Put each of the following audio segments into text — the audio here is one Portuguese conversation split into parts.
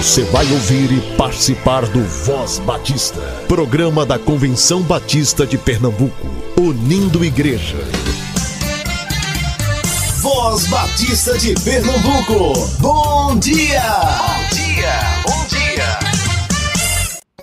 Você vai ouvir e participar do Voz Batista, programa da Convenção Batista de Pernambuco, unindo igreja. Voz Batista de Pernambuco, bom dia! Bom dia, bom dia!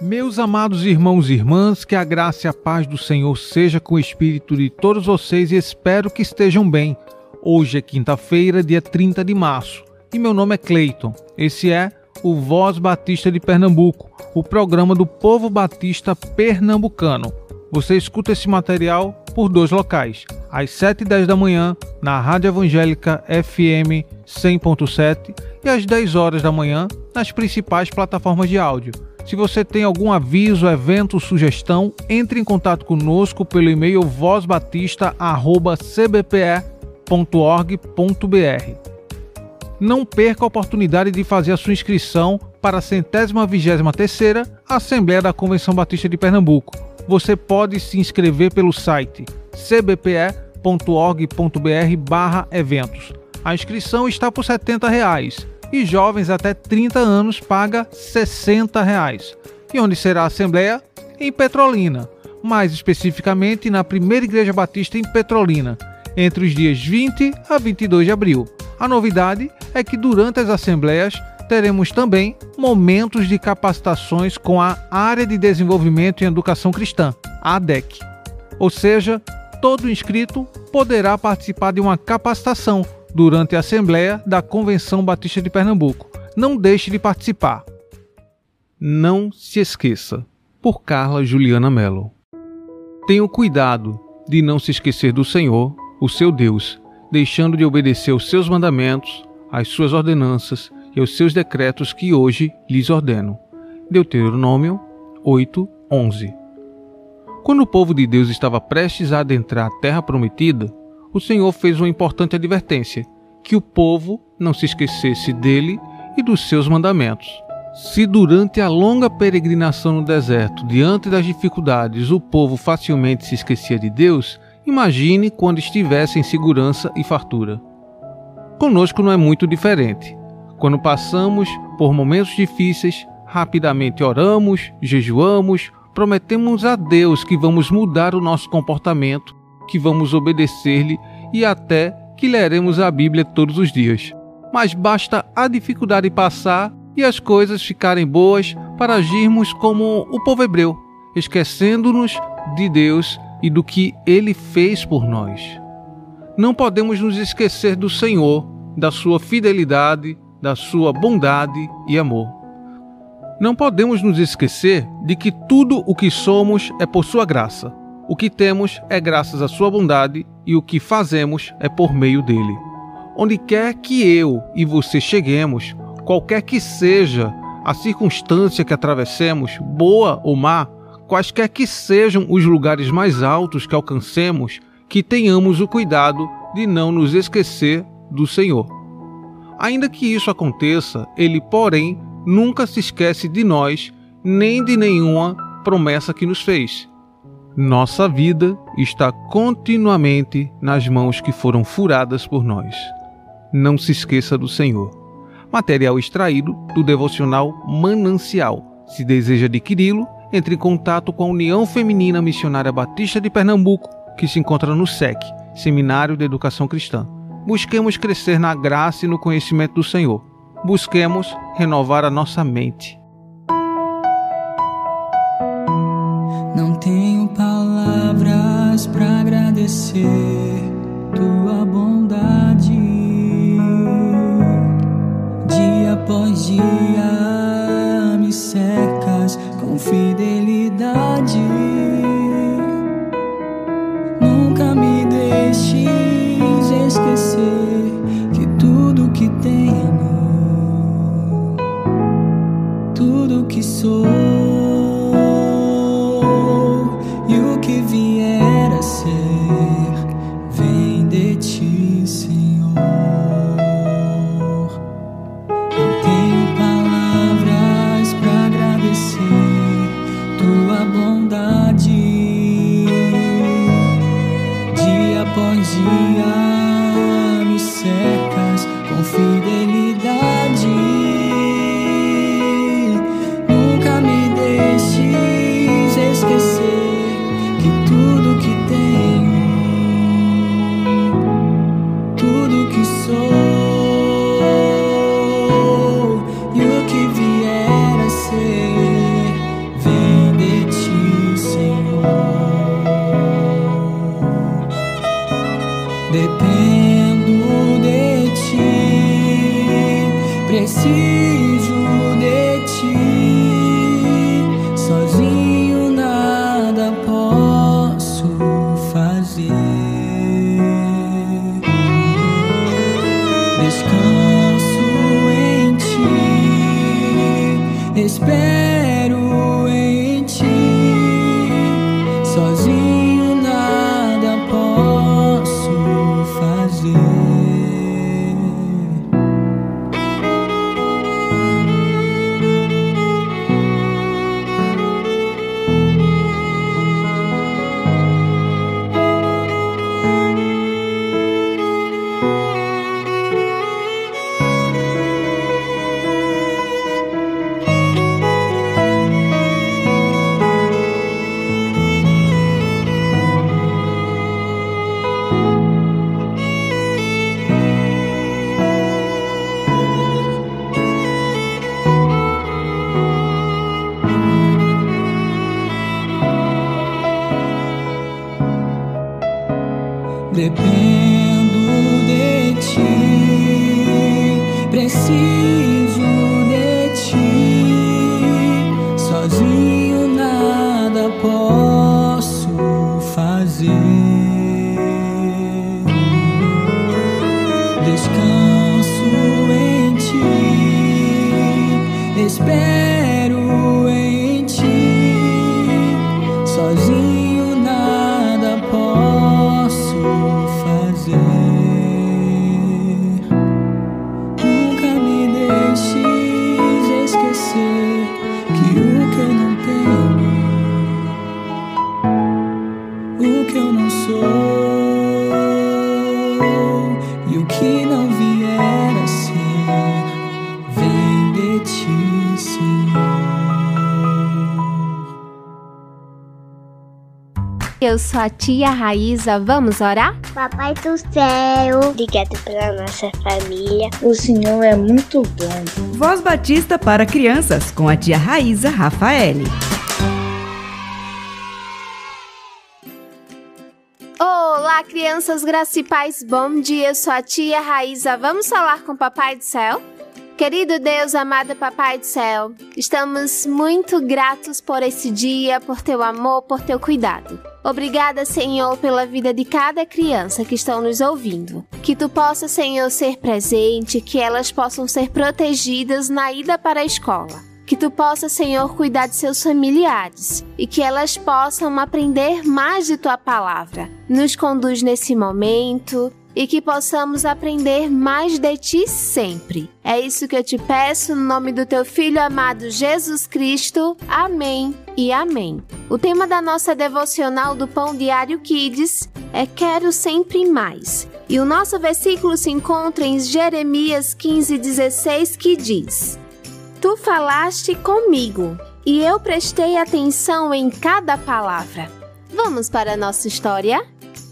Meus amados irmãos e irmãs, que a graça e a paz do Senhor seja com o espírito de todos vocês e espero que estejam bem. Hoje é quinta-feira, dia 30 de março, e meu nome é Cleiton. Esse é o Voz Batista de Pernambuco, o programa do povo batista pernambucano. Você escuta esse material por dois locais, às 7 e 10 da manhã, na Rádio Evangélica FM 100.7 e às 10 horas da manhã, nas principais plataformas de áudio. Se você tem algum aviso, evento, sugestão, entre em contato conosco pelo e-mail vozbatista.cbpe.org.br não perca a oportunidade de fazer a sua inscrição para a centésima vigésima terceira Assembleia da Convenção Batista de Pernambuco. Você pode se inscrever pelo site cbpe.org.br/eventos. A inscrição está por 70 reais, e jovens até 30 anos paga 60 reais. E onde será a assembleia? Em Petrolina, mais especificamente na Primeira Igreja Batista em Petrolina, entre os dias 20 a 22 de abril. A novidade é que durante as assembleias teremos também momentos de capacitações com a Área de Desenvolvimento em Educação Cristã, a ADEC. Ou seja, todo inscrito poderá participar de uma capacitação durante a Assembleia da Convenção Batista de Pernambuco. Não deixe de participar. Não se esqueça, por Carla Juliana Mello. Tenha cuidado de não se esquecer do Senhor, o seu Deus, deixando de obedecer os seus mandamentos, as suas ordenanças e os seus decretos que hoje lhes ordeno. Deuteronômio 8, 11. Quando o povo de Deus estava prestes a adentrar a terra prometida, o Senhor fez uma importante advertência: que o povo não se esquecesse dele e dos seus mandamentos. Se durante a longa peregrinação no deserto, diante das dificuldades, o povo facilmente se esquecia de Deus, Imagine quando estivesse em segurança e fartura. Conosco não é muito diferente. Quando passamos por momentos difíceis, rapidamente oramos, jejuamos, prometemos a Deus que vamos mudar o nosso comportamento, que vamos obedecer-lhe e até que leremos a Bíblia todos os dias. Mas basta a dificuldade passar e as coisas ficarem boas para agirmos como o povo hebreu, esquecendo-nos de Deus e do que ele fez por nós. Não podemos nos esquecer do Senhor, da sua fidelidade, da sua bondade e amor. Não podemos nos esquecer de que tudo o que somos é por sua graça. O que temos é graças à sua bondade e o que fazemos é por meio dele. Onde quer que eu e você cheguemos, qualquer que seja a circunstância que atravessemos, boa ou má, quaisquer que sejam os lugares mais altos que alcancemos, que tenhamos o cuidado de não nos esquecer do Senhor. Ainda que isso aconteça, Ele, porém, nunca se esquece de nós, nem de nenhuma promessa que nos fez. Nossa vida está continuamente nas mãos que foram furadas por nós. Não se esqueça do Senhor. Material extraído do devocional Manancial. Se deseja adquiri-lo, entre em contato com a União Feminina Missionária Batista de Pernambuco, que se encontra no SEC, Seminário de Educação Cristã. Busquemos crescer na graça e no conhecimento do Senhor. Busquemos renovar a nossa mente. Não tenho palavras para agradecer tua bondade. Dia após dia me cercas com fidelidade. Deixes o que eu não sou e o que não vier a ser, vem de ti, Senhor. Eu sou a tia Raíza, vamos orar? Papai do céu, obrigado pela nossa família. O Senhor é muito bom. Voz Batista para crianças com a tia Raíza Rafaele. Crianças paz, bom dia. Sou a tia Raíza. Vamos falar com o Papai do Céu? Querido Deus, amado Papai do Céu, estamos muito gratos por esse dia, por teu amor, por teu cuidado. Obrigada, Senhor, pela vida de cada criança que estão nos ouvindo. Que tu possa, Senhor, ser presente, que elas possam ser protegidas na ida para a escola. Tu possa, Senhor, cuidar de seus familiares e que elas possam aprender mais de tua palavra. Nos conduz nesse momento e que possamos aprender mais de ti sempre. É isso que eu te peço no nome do teu filho amado Jesus Cristo. Amém e amém. O tema da nossa devocional do Pão Diário Kids é Quero sempre mais. E o nosso versículo se encontra em Jeremias 15:16 que diz: Tu falaste comigo, e eu prestei atenção em cada palavra. Vamos para a nossa história?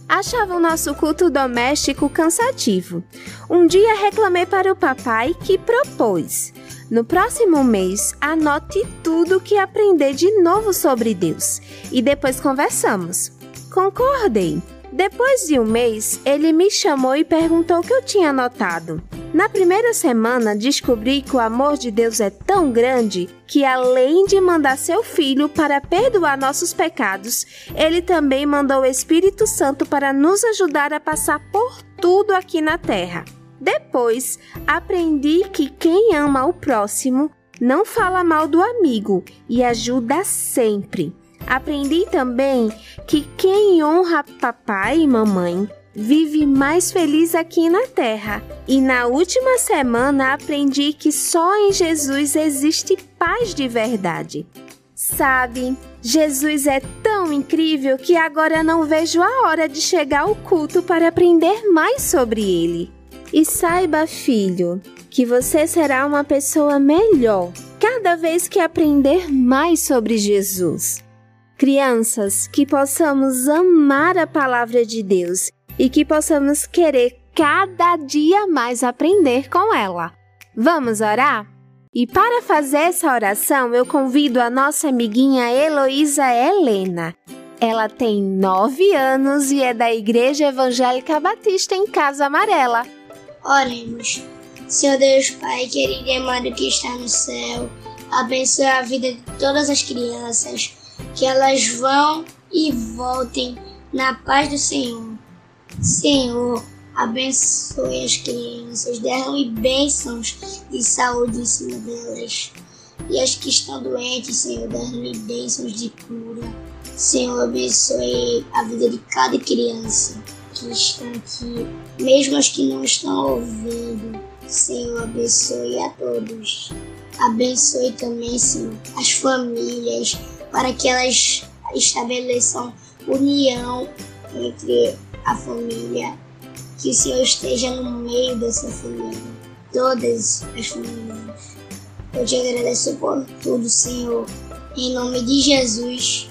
Achava o nosso culto doméstico cansativo. Um dia reclamei para o papai que propôs: No próximo mês, anote tudo que aprender de novo sobre Deus e depois conversamos. Concordei. Depois de um mês, ele me chamou e perguntou o que eu tinha anotado. Na primeira semana, descobri que o amor de Deus é tão grande que, além de mandar seu filho para perdoar nossos pecados, ele também mandou o Espírito Santo para nos ajudar a passar por tudo aqui na terra. Depois, aprendi que quem ama o próximo não fala mal do amigo e ajuda sempre. Aprendi também que quem honra papai e mamãe vive mais feliz aqui na Terra. E na última semana aprendi que só em Jesus existe paz de verdade. Sabe, Jesus é tão incrível que agora não vejo a hora de chegar ao culto para aprender mais sobre ele. E saiba, filho, que você será uma pessoa melhor cada vez que aprender mais sobre Jesus. Crianças, que possamos amar a palavra de Deus e que possamos querer cada dia mais aprender com ela. Vamos orar? E para fazer essa oração, eu convido a nossa amiguinha Heloísa Helena. Ela tem nove anos e é da Igreja Evangélica Batista em Casa Amarela. Oremos. Senhor Deus Pai, querido e amado que está no céu, abençoe a vida de todas as crianças, que elas vão e voltem na paz do Senhor. Senhor, abençoe as crianças, derrame bênçãos de saúde em cima delas. E as que estão doentes, Senhor, derrame bênçãos de cura. Senhor, abençoe a vida de cada criança que estão aqui, mesmo as que não estão ouvindo. Senhor, abençoe a todos. Abençoe também, Senhor, as famílias, para que elas estabeleçam união entre a família. Que o Senhor esteja no meio dessa família, todas as famílias. Eu te agradeço por tudo, Senhor. Em nome de Jesus.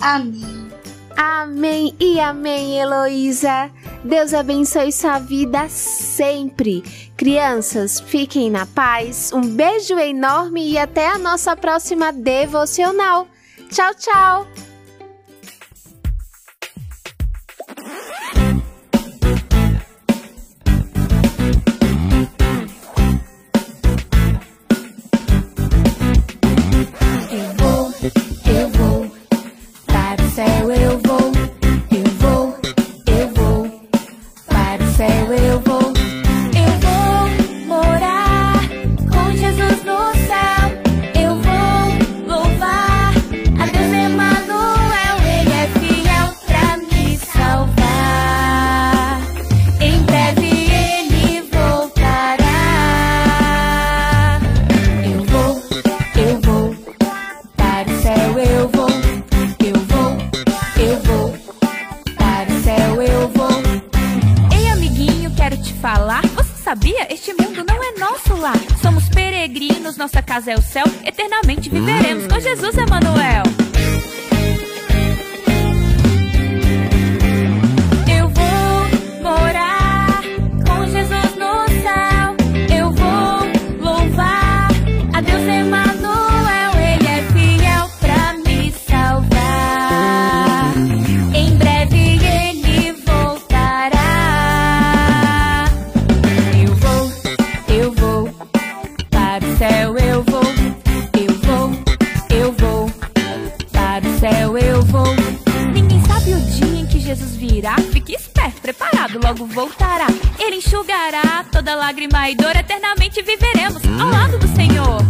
Amém. Amém e amém, Heloísa. Deus abençoe sua vida sempre. Crianças, fiquem na paz. Um beijo enorme e até a nossa próxima devocional. Tchau, tchau. Lágrima e dor eternamente viveremos ao lado do Senhor.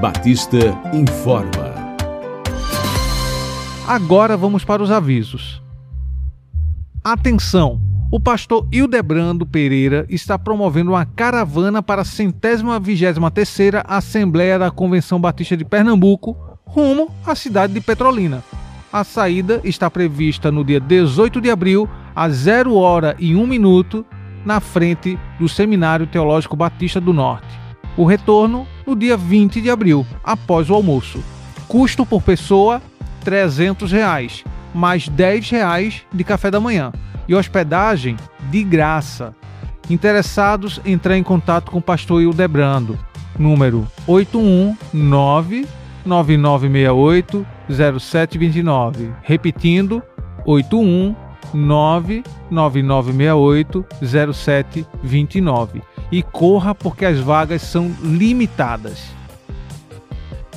Batista informa. Agora vamos para os avisos. Atenção! O pastor Hildebrando Pereira está promovendo uma caravana para a centésima vigésima terceira Assembleia da Convenção Batista de Pernambuco, rumo à cidade de Petrolina. A saída está prevista no dia 18 de abril, às 0 hora e 1 minuto, na frente do Seminário Teológico Batista do Norte. O retorno no dia 20 de abril, após o almoço. Custo por pessoa 300 reais, mais 10 reais de café da manhã e hospedagem de graça. Interessados, entrar em contato com o pastor Hildebrando, número 819 9968 0729. Repetindo, 819 9968 0729. E corra porque as vagas são limitadas.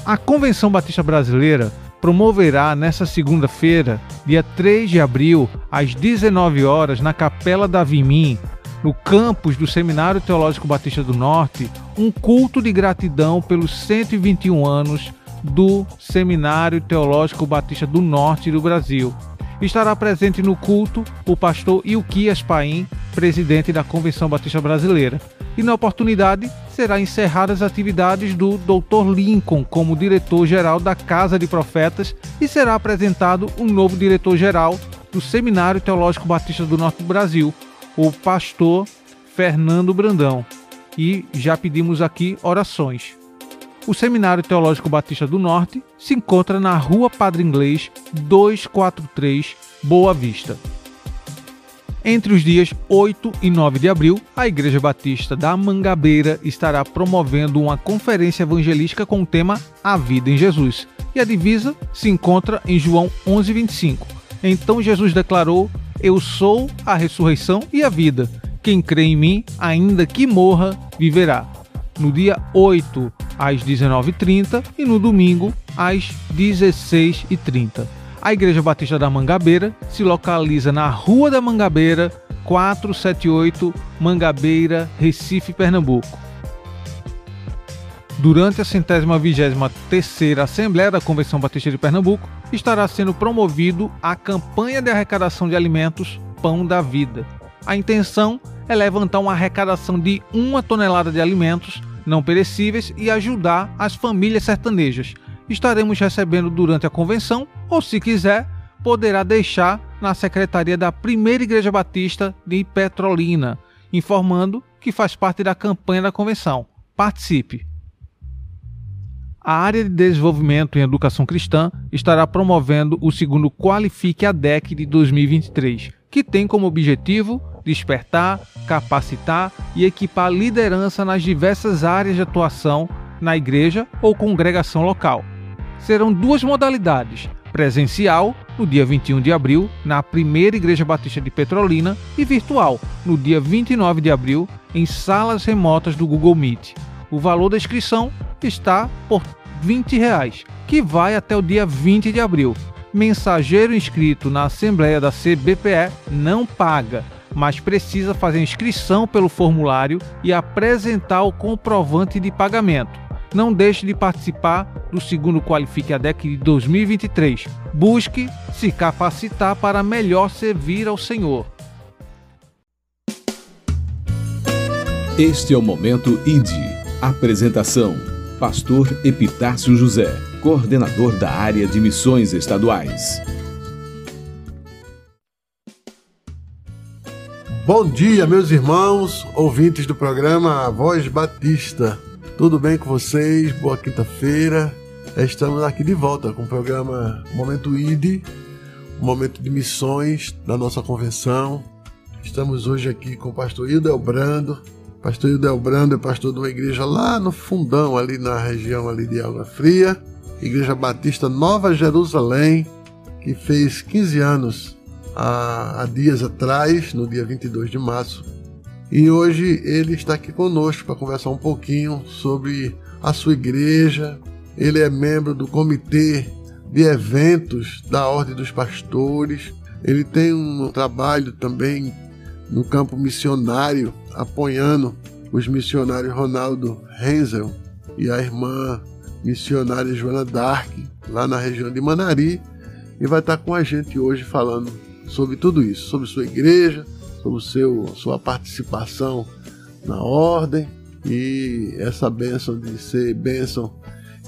A Convenção Batista Brasileira promoverá nesta segunda-feira, dia 3 de abril, às 19 horas, na Capela da Vimim, no campus do Seminário Teológico Batista do Norte, um culto de gratidão pelos 121 anos do Seminário Teológico Batista do Norte do Brasil. Estará presente no culto o pastor Ilquias Paim, presidente da Convenção Batista Brasileira. E na oportunidade será encerradas as atividades do Dr. Lincoln como diretor-geral da Casa de Profetas e será apresentado um novo diretor-geral do Seminário Teológico Batista do Norte do Brasil, o pastor Fernando Brandão. E já pedimos aqui orações. O Seminário Teológico Batista do Norte se encontra na Rua Padre Inglês 243, Boa Vista. Entre os dias 8 e 9 de abril, a Igreja Batista da Mangabeira estará promovendo uma conferência evangelística com o tema A Vida em Jesus. E a divisa se encontra em João 11:25. Então Jesus declarou: Eu sou a ressurreição e a vida. Quem crê em mim, ainda que morra, viverá. No dia 8 às 19h30 e no domingo às 16h30. A Igreja Batista da Mangabeira se localiza na Rua da Mangabeira, 478 Mangabeira, Recife, Pernambuco. Durante a centésima vigésima terceira Assembleia da Convenção Batista de Pernambuco, estará sendo promovido a campanha de arrecadação de alimentos Pão da Vida. A intenção é levantar uma arrecadação de uma tonelada de alimentos não perecíveis e ajudar as famílias sertanejas. Estaremos recebendo durante a convenção, ou se quiser, poderá deixar na secretaria da Primeira Igreja Batista de Petrolina, informando que faz parte da campanha da convenção. Participe! A área de desenvolvimento em educação cristã estará promovendo o segundo Qualifique a DEC de 2023, que tem como objetivo despertar, capacitar e equipar liderança nas diversas áreas de atuação na igreja ou congregação local. Serão duas modalidades: presencial, no dia 21 de abril, na Primeira Igreja Batista de Petrolina, e virtual, no dia 29 de abril, em salas remotas do Google Meet. O valor da inscrição está por 20 reais, que vai até o dia 20 de abril. Mensageiro inscrito na Assembleia da CBPE não paga mas precisa fazer inscrição pelo formulário e apresentar o comprovante de pagamento. Não deixe de participar do segundo Qualifique ADEC de 2023. Busque se capacitar para melhor servir ao Senhor. Este é o momento ID. Apresentação: Pastor Epitácio José, coordenador da área de missões estaduais. Bom dia, meus irmãos, ouvintes do programa Voz Batista. Tudo bem com vocês? Boa quinta-feira. Estamos aqui de volta com o programa Momento ID, um momento de missões da nossa convenção. Estamos hoje aqui com o pastor Hildel Brando. Pastor Hildel Brando é pastor de uma igreja lá no fundão, ali na região ali de Água Fria, Igreja Batista Nova Jerusalém, que fez 15 anos há, há dias atrás, no dia 22 de março. E hoje ele está aqui conosco para conversar um pouquinho sobre a sua igreja. Ele é membro do comitê de eventos da Ordem dos Pastores. Ele tem um trabalho também no campo missionário, apoiando os missionários Ronaldo Renzel e a irmã missionária Joana Dark, lá na região de Manari, e vai estar com a gente hoje falando sobre tudo isso, sobre sua igreja, sobre seu, sua participação na ordem e essa bênção de ser bênção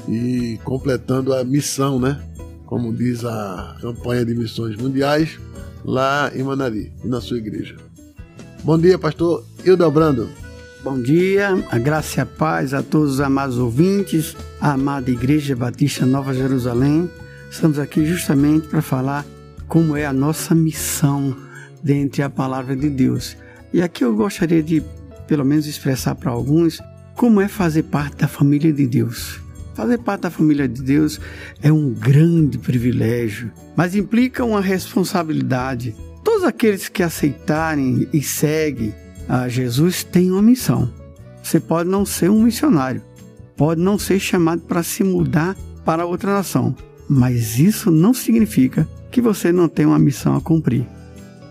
e completando a missão, né? Como diz a campanha de missões mundiais lá em Manari na sua igreja. Bom dia, pastor Hildebrando. Bom dia, a graça e a paz a todos os amados ouvintes, a amada Igreja Batista Nova Jerusalém. Estamos aqui justamente para falar como é a nossa missão dentro da palavra de Deus. E aqui eu gostaria de, pelo menos, expressar para alguns como é fazer parte da família de Deus. Fazer parte da família de Deus é um grande privilégio, mas implica uma responsabilidade. Todos aqueles que aceitarem e seguem a Jesus têm uma missão. Você pode não ser um missionário, pode não ser chamado para se mudar para outra nação, mas isso não significa que você não tem uma missão a cumprir.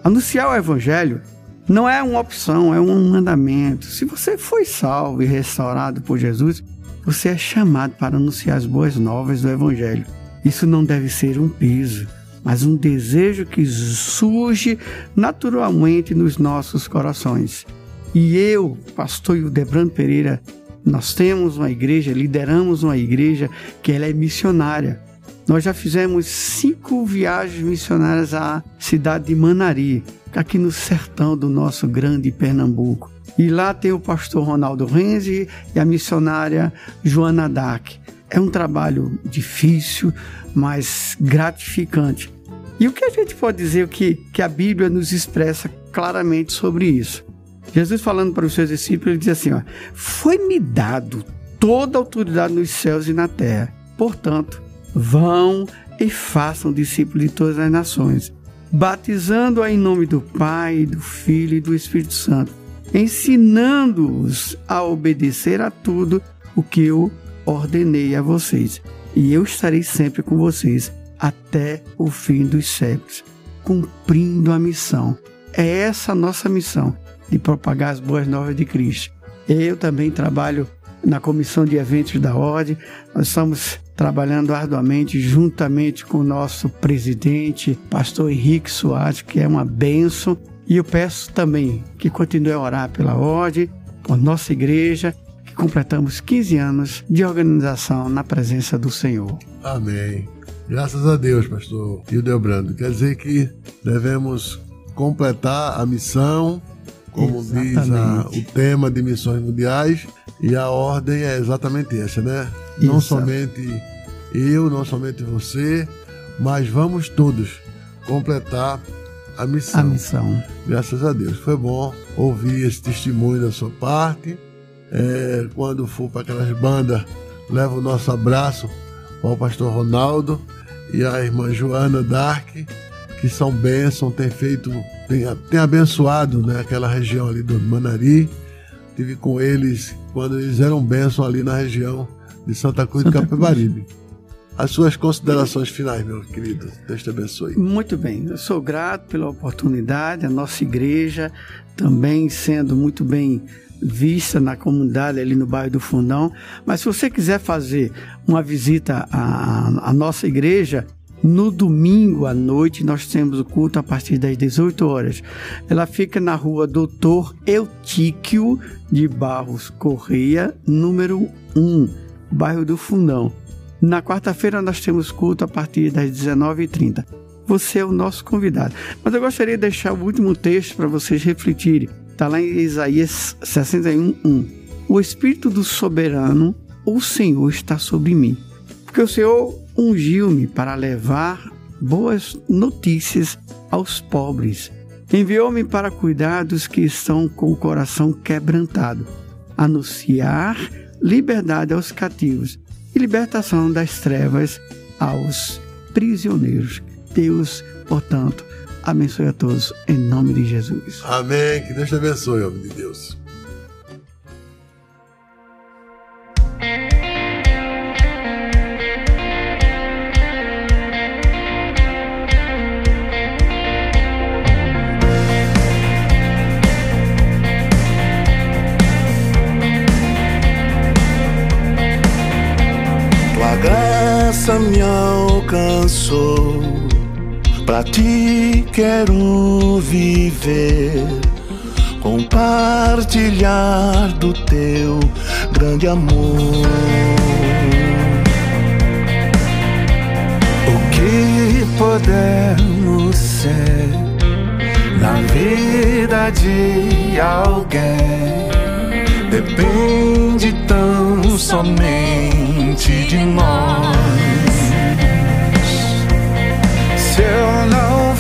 Anunciar o Evangelho não é uma opção, é um mandamento. Se você foi salvo e restaurado por Jesus, você é chamado para anunciar as boas novas do Evangelho. Isso não deve ser um peso, mas um desejo que surge naturalmente nos nossos corações. E eu, pastor Hildebrando Pereira, nós temos uma igreja, lideramos uma igreja que ela é missionária. Nós já fizemos cinco viagens missionárias à cidade de Manari, aqui no sertão do nosso grande Pernambuco. E lá tem o pastor Ronaldo Renzi e a missionária Joana Dac. É um trabalho difícil, mas gratificante. E o que a gente pode dizer que, que a Bíblia nos expressa claramente sobre isso? Jesus falando para os seus discípulos, ele diz assim: Foi-me dado toda a autoridade nos céus e na terra. Portanto, vão e façam discípulos de todas as nações, batizando-a em nome do Pai, do Filho e do Espírito Santo ensinando-os a obedecer a tudo o que eu ordenei a vocês. E eu estarei sempre com vocês até o fim dos séculos, cumprindo a missão. É essa a nossa missão de propagar as boas novas de Cristo. Eu também trabalho na comissão de eventos da Ordem. Nós estamos trabalhando arduamente juntamente com o nosso presidente, pastor Henrique Soares, que é uma benção e eu peço também que continue a orar pela ordem, por nossa igreja, que completamos 15 anos de organização na presença do Senhor. Amém. Graças a Deus, pastor Hildebrando. Quer dizer que devemos completar a missão, como exatamente. diz a, o tema de missões mundiais, e a ordem é exatamente essa, né? Isso. Não somente eu, não somente você, mas vamos todos completar a missão. A missão. Graças a Deus. Foi bom ouvir esse testemunho da sua parte. É, quando for para aquelas bandas, leva o nosso abraço ao pastor Ronaldo e a irmã Joana Dark, que são bênçãos, tem feito, tem, tem abençoado né, aquela região ali do Manari. Tive com eles quando eles eram bênçãos ali na região de Santa Cruz Santa de Capibaribe. As suas considerações finais, meu querido. Deus te abençoe. Muito bem. Eu sou grato pela oportunidade. A nossa igreja também sendo muito bem vista na comunidade ali no bairro do Fundão. Mas se você quiser fazer uma visita à, à nossa igreja, no domingo à noite nós temos o culto a partir das 18 horas. Ela fica na rua Doutor Eutíquio de Barros Correia, número 1, bairro do Fundão. Na quarta-feira nós temos culto a partir das 19h30. Você é o nosso convidado. Mas eu gostaria de deixar o último texto para vocês refletirem. Está lá em Isaías 61:1. O Espírito do Soberano, o Senhor está sobre mim. Porque o Senhor ungiu-me para levar boas notícias aos pobres. Enviou-me para cuidar dos que estão com o coração quebrantado, anunciar liberdade aos cativos e libertação das trevas aos prisioneiros. Deus, portanto, abençoe a todos em nome de Jesus. Amém. Que Deus te abençoe, homem de Deus. alcançou. Pra ti quero viver, compartilhar do teu grande amor. O que podemos ser na vida de alguém depende tão somente de nós. still know.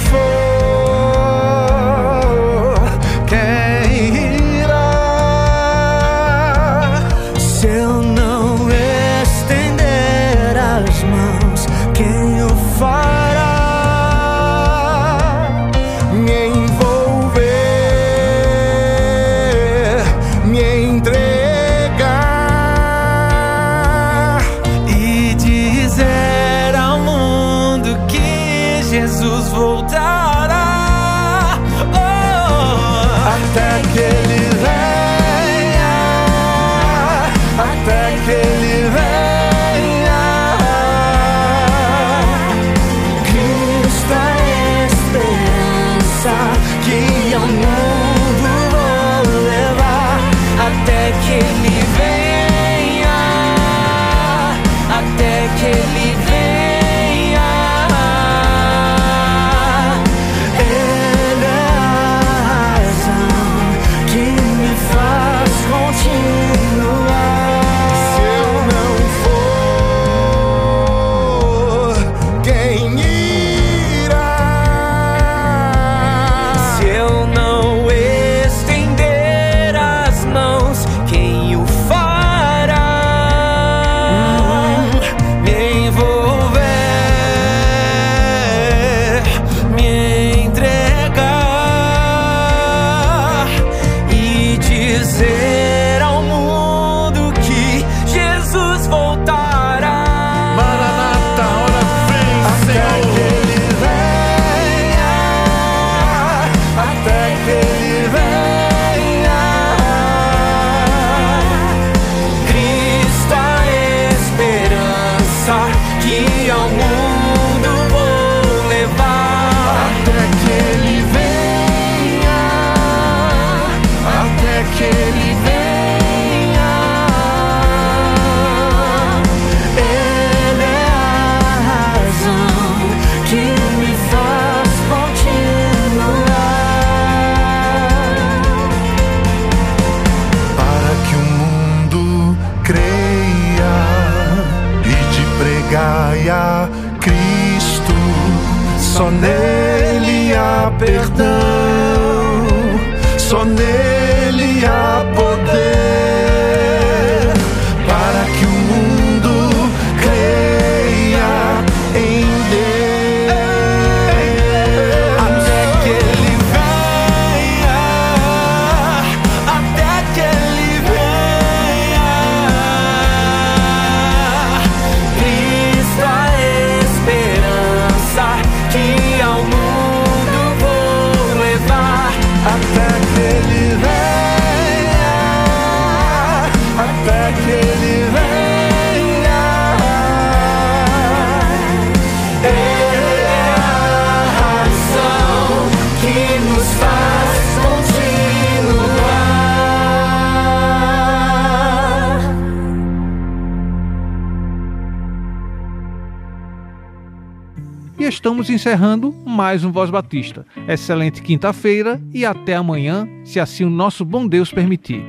estamos encerrando mais um Voz Batista. Excelente quinta-feira e até amanhã, se assim o nosso bom Deus permitir.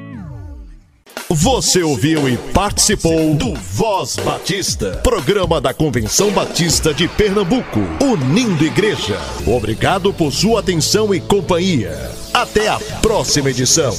Você ouviu e participou do Voz Batista, programa da Convenção Batista de Pernambuco, unindo igreja. Obrigado por sua atenção e companhia. Até a próxima edição.